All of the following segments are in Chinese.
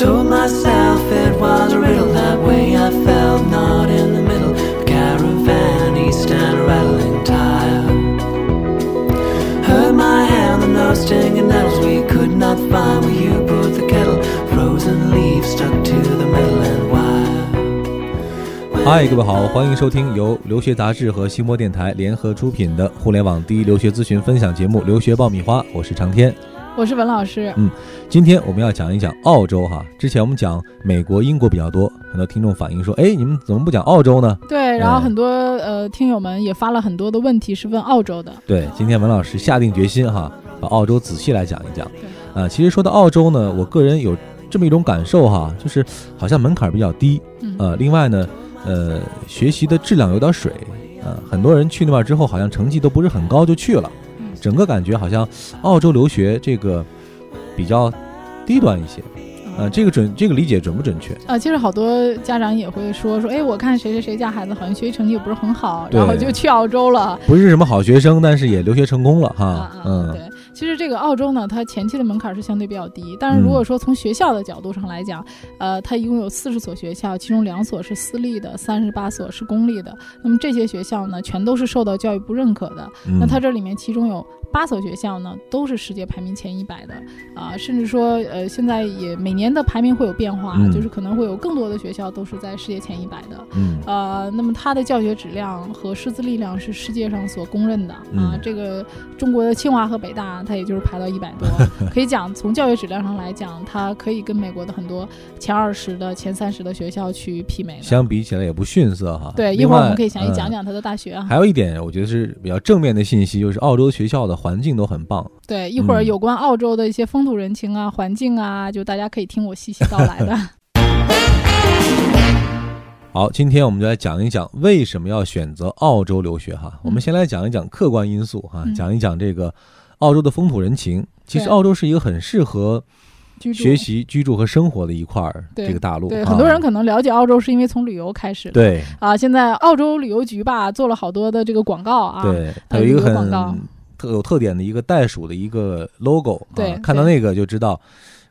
Told myself it was a riddle that way I felt not in the middle. The caravan east and a rattling tire. Hurt my hand, the nose stinging nettles we could not find where you put the kettle. Frozen leaves stuck to the middle and wire. 嗨，各位好，欢迎收听由留学杂志和新播电台联合出品的互联网第一留学咨询分享节目《留学爆米花》，我是长天。我是文老师。嗯，今天我们要讲一讲澳洲哈。之前我们讲美国、英国比较多，很多听众反映说，哎，你们怎么不讲澳洲呢？对，然后很多呃听友们也发了很多的问题，是问澳洲的。对，今天文老师下定决心哈，把澳洲仔细来讲一讲。对，啊，其实说到澳洲呢，我个人有这么一种感受哈，就是好像门槛比较低，嗯呃，另外呢，呃，学习的质量有点水，呃，很多人去那边之后好像成绩都不是很高就去了，嗯整个感觉好像澳洲留学这个比较低端一些，呃，这个准这个理解准不准确？啊，其实好多家长也会说说，哎，我看谁谁谁家孩子好像学习成绩也不是很好，然后就去澳洲了。不是什么好学生，但是也留学成功了哈，啊啊，嗯，对，其实这个澳洲呢，它前期的门槛是相对比较低，但是如果说从学校的角度上来讲，呃，它一共有四十所学校，其中两所是私立的，三十八所是公立的。那么这些学校呢，全都是受到教育部认可的。嗯那它这里面其中有八所学校呢，都是世界排名前一百的啊、甚至说呃，现在也每年的排名会有变化，嗯就是可能会有更多的学校都是在世界前一百的。嗯呃，那么它的教学质量和师资力量是世界上所公认的啊。嗯这个中国的清华和北大，它也就是排到一百多，可以讲从教学质量上来讲，它可以跟美国的很多前二十的、前三十的学校去媲美的。相比起来也不逊色哈。对，一会儿我们可以详细嗯讲讲它的大学啊。还有一点，我觉得是比较正面的信息，就是澳洲学校的环境都很棒。对，一会儿嗯有关澳洲的一些风土人情啊、环境啊，就大家可以听我细细道来的。好，今天我们就来讲一讲为什么要选择澳洲留学哈。我们先来讲一讲客观因素哈，嗯讲一讲这个澳洲的风土人情。其实澳洲是一个很适合学习、居住和生活的一块儿对这个大陆。对，啊很多人可能了解澳洲是因为从旅游开始的。对啊，现在澳洲旅游局吧做了好多的这个广告啊。对，它有一个旅游广告很特有特点的一个袋鼠的一个 logo，啊对看到那个就知道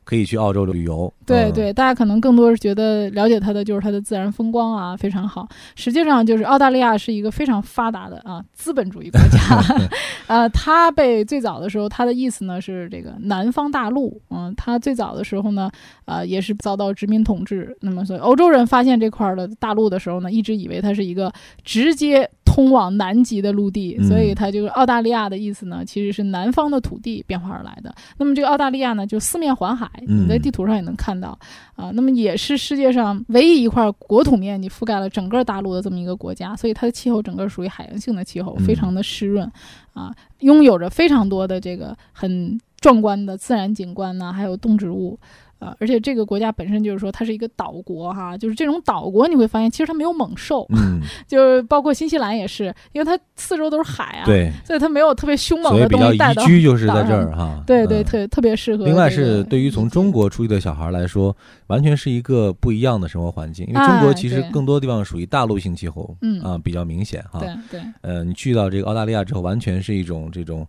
可以去澳洲旅游。嗯对对，大家可能更多是觉得了解它的就是它的自然风光啊，非常好。实际上，就是澳大利亚是一个非常发达的啊资本主义国家。呃，它被最早的时候，它的意思呢是这个南方大陆。嗯，它最早的时候呢，呃，也是遭到殖民统治。那么，所以欧洲人发现这块儿的大陆的时候呢，一直以为它是一个直接通往南极的陆地，嗯所以它就是澳大利亚的意思呢，其实是南方的土地变化而来的。那么这个澳大利亚呢，就四面环海，你在嗯地图上也能看到啊。那么也是世界上唯一一块国土面积覆盖了整个大陆的这么一个国家，所以它的气候整个属于海洋性的气候，嗯非常的湿润啊，拥有着非常多的这个很壮观的自然景观呐、还有动植物。啊，而且这个国家本身就是说它是一个岛国哈，就是这种岛国你会发现其实它没有猛兽，嗯，就是包括新西兰也是，因为它四周都是海啊，，对，所以它没有特别凶猛的所以比较宜东西带到居就是在这儿哈。对对，嗯特特别适合这个。另外是对于从中国出去的小孩来说，完全是一个不一样的生活环境，因为中国哎其实更多地方属于大陆性气候，嗯啊比较明显哈。对对呃，你去到这个澳大利亚之后，完全是一种这种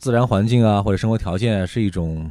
自然环境啊，或者生活条件啊是一种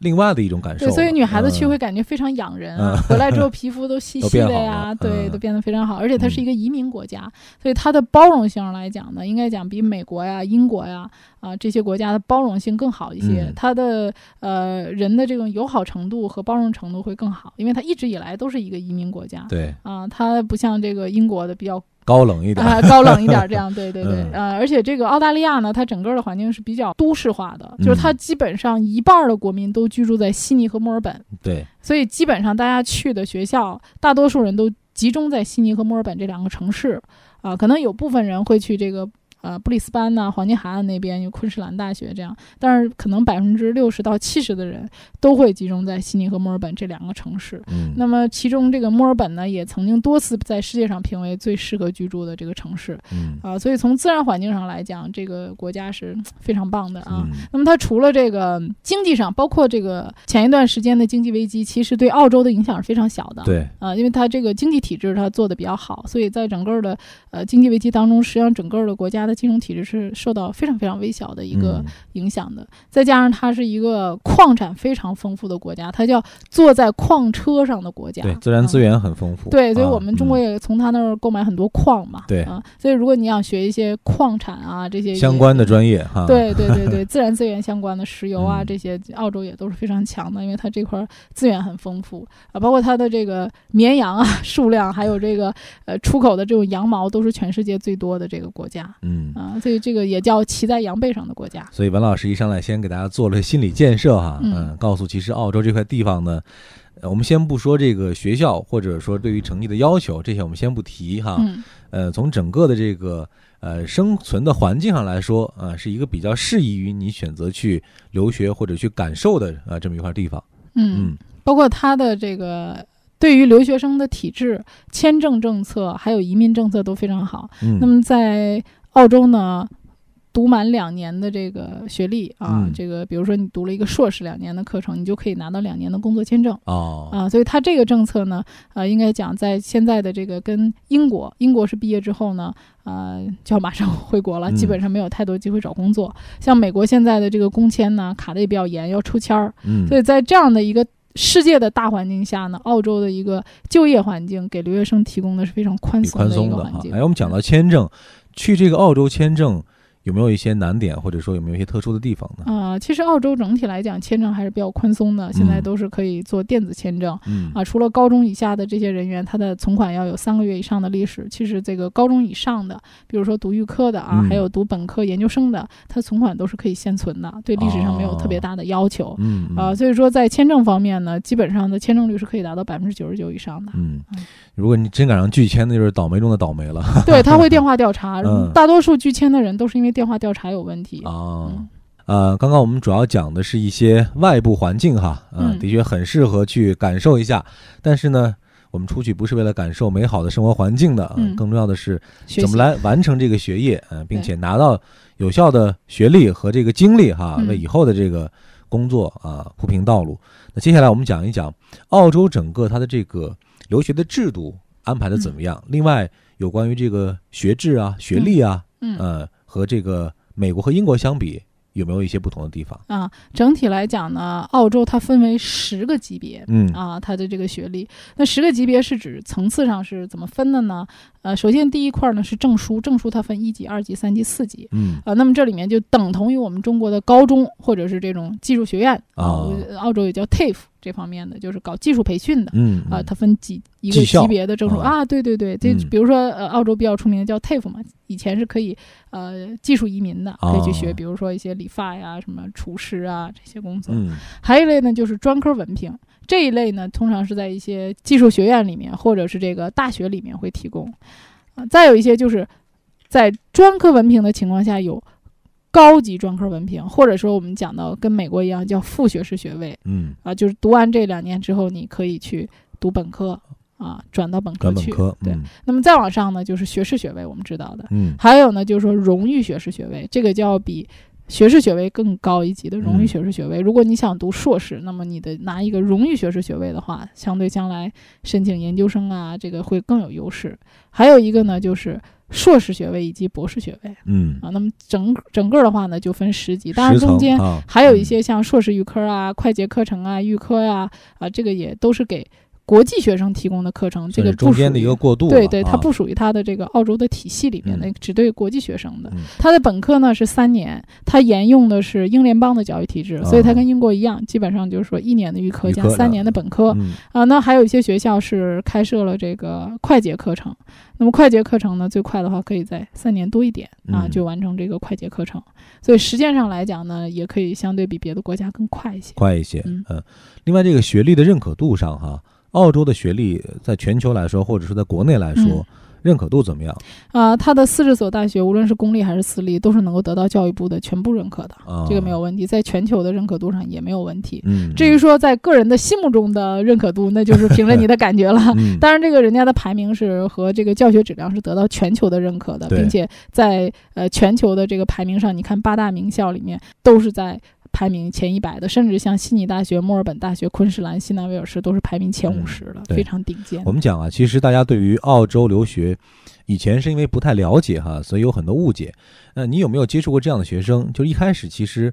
另外的一种感受对，所以女孩子去嗯会感觉非常养人啊，嗯回来之后皮肤都细细 的呀，了对，嗯都变得非常好。而且它是一个移民国家，所以它的包容性上来讲呢，应该讲比美国呀、英国呀啊这些国家的包容性更好一些。嗯它的呃人的这种友好程度和包容程度会更好，因为它一直以来都是一个移民国家。对啊，它不像这个英国的比较高冷一点。啊、高冷一点儿，这样对对对，嗯。呃，而且这个澳大利亚呢，它整个的环境是比较都市化的，就是它嗯基本上一半儿的国民都居住在悉尼和墨尔本，对，所以基本上大家去的学校，大多数人都集中在悉尼和墨尔本这两个城市，啊、可能有部分人会去这个。呃，布里斯班呐、黄金海岸那边有昆士兰大学这样，但是可能百分之六十到七十的人都会集中在悉尼和墨尔本这两个城市。嗯，那么其中这个墨尔本呢，也曾经多次在世界上评为最适合居住的这个城市嗯啊、所以从自然环境上来讲，这个国家是嗯非常棒的啊。嗯那么它除了这个经济上，包括这个前一段时间的经济危机，其实对澳洲的影响是非常小的。对，啊、因为它这个经济体制它做的比较好，所以在整个的呃经济危机当中，实际上整个的国家的的金融体制是受到非常非常微小的一个嗯影响的。再加上它是一个矿产非常丰富的国家，它叫坐在矿车上的国家，对，自然资嗯源很丰富。对，所以啊我们中国嗯也从它那儿购买很多矿嘛。对啊，所以如果你想学一些矿产啊这些相关的专业哈。对对对对，自然资源相关的石油啊嗯这些，澳洲也都是非常强的，因为它这块儿资源很丰富啊，包括它的这个绵羊啊数量，还有这个呃出口的这种羊毛，都是全世界最多的这个国家嗯。啊，所以这个也叫骑在羊背上的国家。所以文老师一上来先给大家做了心理建设哈，嗯告诉其实澳洲这块地方呢，呃我们先不说这个学校或者说对于成绩的要求，这些我们先不提哈，嗯呃，从整个的这个呃生存的环境上来说，啊、是一个比较适宜于你选择去留学或者去感受的啊、这么一块地方。嗯，嗯包括它的这个。对于留学生的体制、签证政策还有移民政策都非常好。嗯，那么在澳洲呢，读满两年的这个学历啊，嗯这个比如说你读了一个硕士两年的课程，你就可以拿到两年的工作签证哦，啊。所以它这个政策呢，呃，应该讲在现在的这个跟英国，英国是毕业之后呢，呃，就要马上回国了，嗯基本上没有太多机会找工作。像美国现在的这个工签呢，卡的也比较严，要抽签儿。嗯，所以在这样的一个世界的大环境下呢，澳洲的一个就业环境给留学生提供的是非常宽松的一宽松的哈。个环境。哎，我们讲到签证，去这个澳洲签证有没有一些难点，或者说有没有一些特殊的地方呢？啊、其实澳洲整体来讲签证还是比较宽松的，现在嗯都是可以做电子签证。嗯啊，除了高中以下的这些人员，他的存款要有三个月以上的历史。其实这个高中以上的，比如说读预科的啊，嗯还有读本科、研究生的，他存款都是可以现存的，对历史上没有特别大的要求。嗯嗯啊，所以说在签证方面呢，基本上的签证率是可以达到百分之九十九以上的。嗯嗯，如果你真赶上拒签，那就是倒霉中的倒霉了对，他会电话调查，嗯大多数拒签的人都是因为电话调查有问题。啊。嗯呃，刚刚我们主要讲的是一些外部环境哈，呃，嗯的确很适合去感受一下。但是呢，我们出去不是为了感受美好的生活环境的，更重要的是怎么来完成这个学业，呃，并且拿到有效的学历和这个经历哈，嗯为以后的这个工作啊铺平道路。那接下来我们讲一讲澳洲整个它的这个留学的制度安排的怎么样。另外，有关于这个学制啊、学历啊，嗯呃，和这个美国和英国相比，有没有一些不同的地方？啊，整体来讲呢，澳洲它分为十个级别。嗯啊，它的这个学历，那十个级别是指层次上是怎么分的呢？呃，首先第一块呢是证书，证书它分一级、二级、三级、四级。嗯啊，那么这里面就等同于我们中国的高中或者是这种技术学院啊，哦呃澳洲也叫 TAFE 这方面的，就是搞技术培训的。嗯啊，它分几一个级别的证书啊啊，对对对，这嗯比如说呃，澳洲比较出名的叫 TAFE 嘛，以前是可以呃技术移民的，可以去学，哦比如说一些理发呀、什么厨师啊这些工作。嗯还有一类呢就是专科文凭，这一类呢通常是在一些技术学院里面或者是这个大学里面会提供。啊，再有一些就是在专科文凭的情况下有高级专科文凭，或者说我们讲到跟美国一样叫副学士学位。嗯，啊，就是读完这两年之后，你可以去读本科啊，转到本科去。转本科，对嗯那么再往上呢，就是学士学位，我们知道的。嗯还有呢，就是说荣誉学士学位，这个就要比学士学位更高一级的荣誉嗯学士学位。如果你想读硕士，那么你的拿一个荣誉学士学位的话，相对将来申请研究生啊，这个会更有优势。还有一个呢，就是硕士学位以及博士学位嗯，啊。那么整整个的话呢，就分十级，当然中间啊还有一些像硕士预科啊、快捷课程啊、预科呀啊这个也都是给国际学生提供的课程，这个中间的一个过渡，对对，它啊不属于它的这个澳洲的体系里面的，嗯。只对国际学生的。嗯。它的本科呢是三年，它沿用的是英联邦的教育体制，所以它跟英国一样，基本上就是说一年的预科加三年的本科。嗯。啊。那还有一些学校是开设了这个快捷课程，那么快捷课程呢，最快的话可以在三年多一点啊嗯。就完成这个快捷课程，所以时间上来讲呢，也可以相对比别的国家更快一些。快一些，嗯。嗯。另外，这个学历的认可度上哈，澳洲的学历在全球来说，或者说在国内来说嗯，认可度怎么样啊，它的四十所大学，无论是公立还是私立，都是能够得到教育部的全部认可的，啊？这个没有问题，在全球的认可度上也没有问题。嗯，至于说在个人的心目中的认可度，那就是凭着你的感觉了。嗯，当然，这个人家的排名是和这个教学质量是得到全球的认可的，并且在呃全球的这个排名上，你看八大名校里面都是在排名前一百的，甚至像悉尼大学、墨尔本大学、昆士兰、西南威尔士都是排名前五十的，对非常顶尖。我们讲啊，其实大家对于澳洲留学，以前是因为不太了解哈，所以有很多误解。那你有没有接触过这样的学生？就一开始其实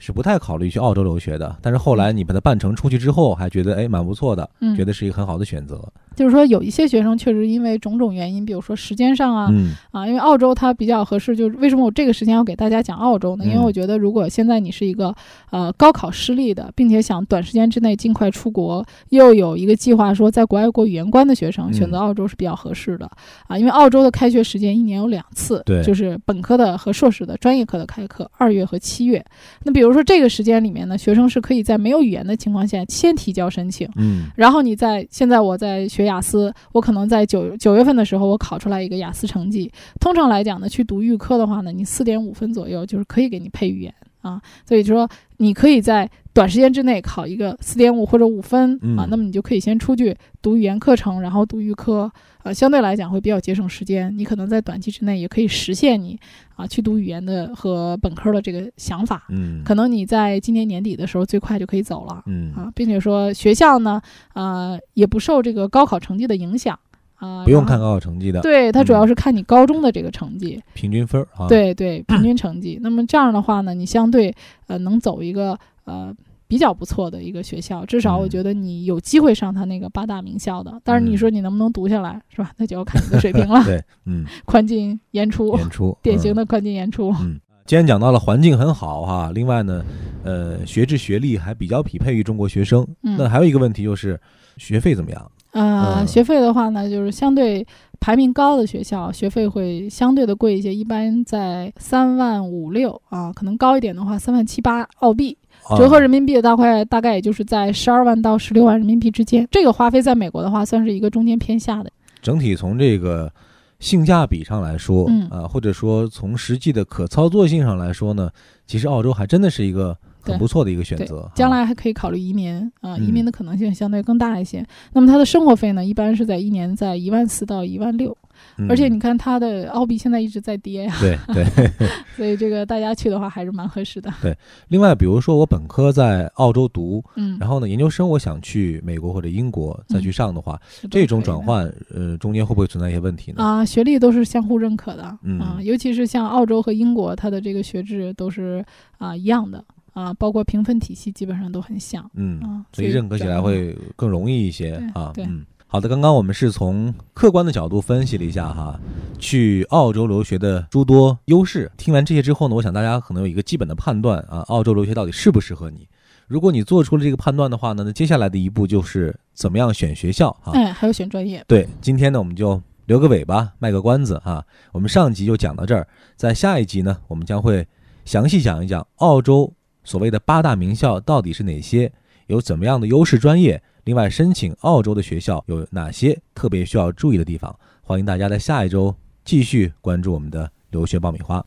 是不太考虑去澳洲留学的，但是后来你把它办成出去之后，还觉得哎蛮不错的，嗯觉得是一个很好的选择。就是说，有一些学生确实因为种种原因，比如说时间上啊，嗯啊，因为澳洲它比较合适，就是为什么我这个时间要给大家讲澳洲呢？因为嗯我觉得，如果现在你是一个呃高考失利的，并且想短时间之内尽快出国，又有一个计划说在国外过语言关的学生，嗯选择澳洲是比较合适的啊。因为澳洲的开学时间一年有两次，对就是本科的和硕士的专业课的开课，二月和七月。那比如说这个时间里面呢，学生是可以在没有语言的情况下先提交申请。嗯然后你在现在我在学雅思，我可能在九九月份的时候我考出来一个雅思成绩。通常来讲呢，去读预科的话呢，你四点五分左右就是可以给你配语言啊，所以就说你可以在短时间之内考一个四点五或者五分啊嗯，那么你就可以先出去读语言课程，然后读预科，呃，相对来讲会比较节省时间。你可能在短期之内也可以实现你啊去读语言的和本科的这个想法。嗯，可能你在今年年底的时候最快就可以走了。嗯啊，并且说学校呢，呃，也不受这个高考成绩的影响啊，不用看高考成绩的，对，它主嗯要是看你高中的这个成绩，平均分儿啊。，对对，平均成绩。那么这样的话呢，你相对呃能走一个呃比较不错的一个学校，至少我嗯觉得你有机会上他那个八大名校的。但是，你嗯说你能不能读下来，是吧？那就要看你的水平了。对，嗯，宽进严出，演出嗯典型的宽进严出。嗯，既然讲到了环境很好哈，另外呢，呃，学制学历还比较匹配于中国学生。嗯那还有一个问题就是学费怎么样？呃，嗯学费的话呢，就是相对排名高的学校，学费会相对的贵一些，一般在三万五六啊，可能高一点的话三万七八澳币，啊折合人民币的大概大概也就是在十二万到十六万人民币之间。这个花费在美国的话，算是一个中间偏下的。整体从这个性价比上来说，嗯啊，或者说从实际的可操作性上来说呢，其实澳洲还真的是一个很不错的一个选择。，将啊来还可以考虑移民啊、嗯移民的可能性相对更大一些。那么它的生活费呢，一般是在一年在一万四到一万六，嗯而且你看它的澳币现在一直在跌呀，对对。所以这个大家去的话还是蛮合适的。对另外，比如说我本科在澳洲读，嗯，然后呢，研究生我想去美国或者英国再去上的话，这种转换，呃，中间会不会存在一些问题呢？啊，学历都是相互认可的，嗯啊，尤其是像澳洲和英国，它的这个学制都是啊一样的啊，包括评分体系基本上都很像嗯，啊，所以认可起来会更容易一些啊。对嗯，好的，刚刚我们是从客观的角度分析了一下哈，去澳洲留学的诸多优势。听完这些之后呢，我想大家可能有一个基本的判断啊，澳洲留学到底适不适合你？如果你做出了这个判断的话呢，那接下来的一步就是怎么样选学校啊？哎，还有选专业，对，今天呢我们就留个尾巴，卖个关子哈。我们上集就讲到这儿，在下一集呢，我们将会详细讲一讲澳洲所谓的八大名校到底是哪些，有怎么样的优势专业，另外申请澳洲的学校有哪些特别需要注意的地方。欢迎大家在下一周继续关注我们的留学爆米花。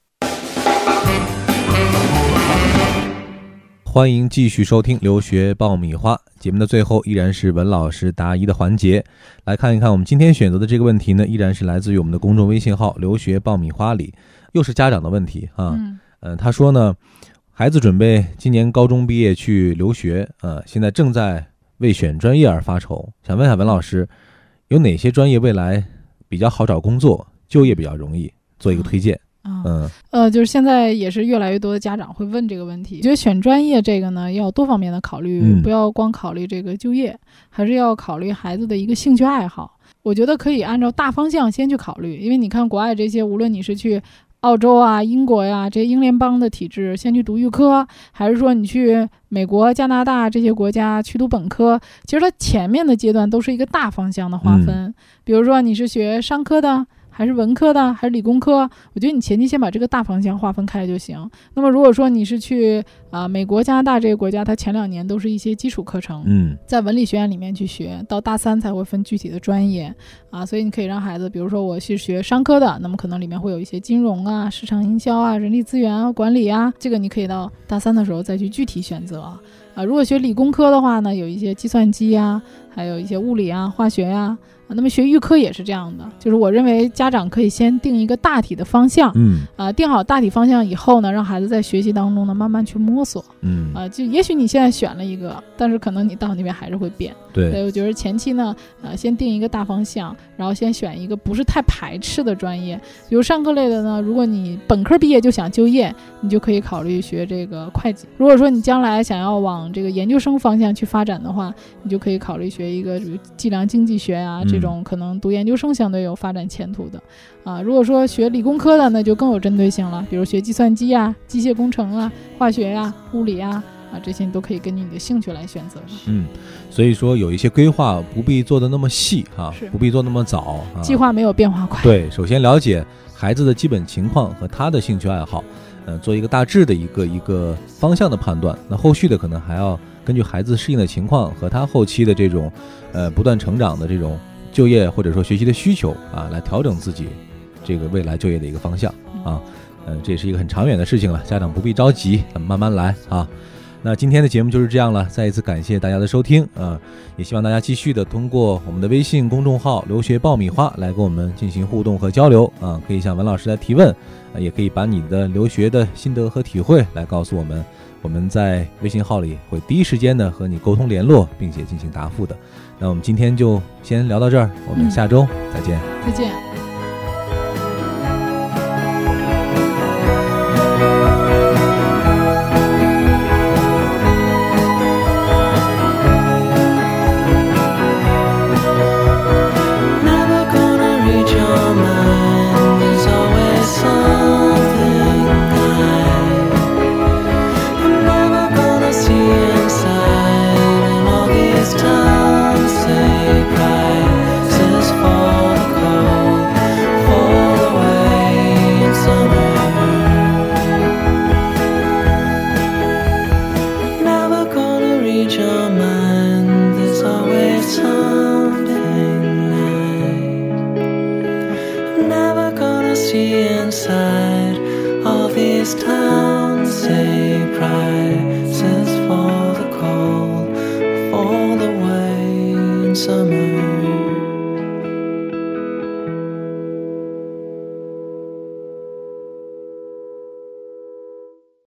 欢迎继续收听《留学爆米花》节目的最后，依然是文老师答疑的环节。来看一看我们今天选择的这个问题呢，依然是来自于我们的公众微信号“留学爆米花”里，又是家长的问题啊。嗯呃，他说呢，孩子准备今年高中毕业去留学，呃，现在正在为选专业而发愁，想问一下文老师，有哪些专业未来比较好找工作，就业比较容易，做一个推荐。啊，嗯呃，就是现在也是越来越多的家长会问这个问题。觉得选专业这个呢，要多方面的考虑，嗯不要光考虑这个就业，还是要考虑孩子的一个兴趣爱好。我觉得可以按照大方向先去考虑，因为你看国外这些，无论你是去澳洲啊、英国呀、这些英联邦的体制，先去读预科，还是说你去美国、加拿大这些国家去读本科，其实它前面的阶段都是一个大方向的划分。比如说你是学商科的。还是文科的，还是理工科？我觉得你前期先把这个大方向划分开就行。那么如果说你是去啊、美国、加拿大这些国家，它前两年都是一些基础课程，嗯在文理学院里面去学，到大三才会分具体的专业啊。所以你可以让孩子，比如说我是学商科的，那么可能里面会有一些金融啊、市场营销啊、人力资源啊、管理啊，这个你可以到大三的时候再去具体选择。啊，如果学理工科的话呢，有一些计算机啊，还有一些物理啊、化学呀、啊。那么学预科也是这样的，就是我认为家长可以先定一个大体的方向，嗯啊，定好大体方向以后呢，让孩子在学习当中呢慢慢去摸索，嗯，啊，就也许你现在选了一个，但是可能你到那边还是会变。对所以，我觉得前期呢，呃，先定一个大方向，然后先选一个不是太排斥的专业，比如上课类的呢，如果你本科毕业就想就业，你就可以考虑学这个会计。如果说你将来想要往这个研究生方向去发展的话，你就可以考虑学一个比如计量经济学啊，这种可能读研究生相对有发展前途的。啊，如果说学理工科的，那就更有针对性了，比如学计算机啊、机械工程啊、化学呀、物理啊，啊，这些你都可以根据你的兴趣来选择的。嗯，所以说有一些规划不必做的那么细哈，不必做那么早啊。计划没有变化快。对，首先了解孩子的基本情况和他的兴趣爱好，呃，做一个大致的一个一个方向的判断。那后续的可能还要根据孩子适应的情况和他后期的这种，呃，不断成长的这种就业或者说学习的需求啊，来调整自己这个未来就业的一个方向啊。呃，这也是一个很长远的事情了，家长不必着急，咱们慢慢来啊。那今天的节目就是这样了，再一次感谢大家的收听啊，也希望大家继续的通过我们的微信公众号“留学爆米花”来跟我们进行互动和交流啊，可以向文老师来提问，啊，也可以把你的留学的心得和体会来告诉我们，我们在微信号里会第一时间的和你沟通联络，并且进行答复的。那我们今天就先聊到这儿，我们嗯下周再见。再见。